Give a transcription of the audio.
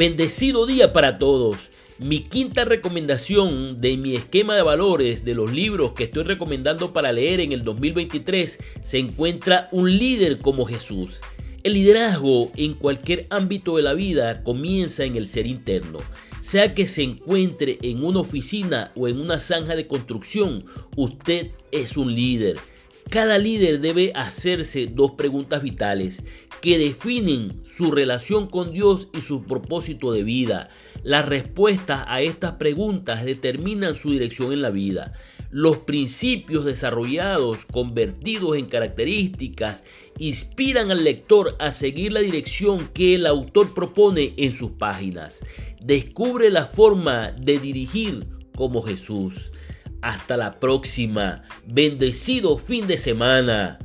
Bendecido día para todos. Mi quinta recomendación de mi esquema de valores de los libros que estoy recomendando para leer en el 2023 se encuentra un líder como Jesús. El liderazgo en cualquier ámbito de la vida comienza en el ser interno. Sea que se encuentre en una oficina o en una zanja de construcción, usted es un líder. Cada líder debe hacerse dos preguntas vitales que definen su relación con Dios y su propósito de vida. Las respuestas a estas preguntas determinan su dirección en la vida. Los principios desarrollados, convertidos en características, inspiran al lector a seguir la dirección que el autor propone en sus páginas. Descubre la forma de dirigir como Jesús. Hasta la próxima. Bendecido fin de semana.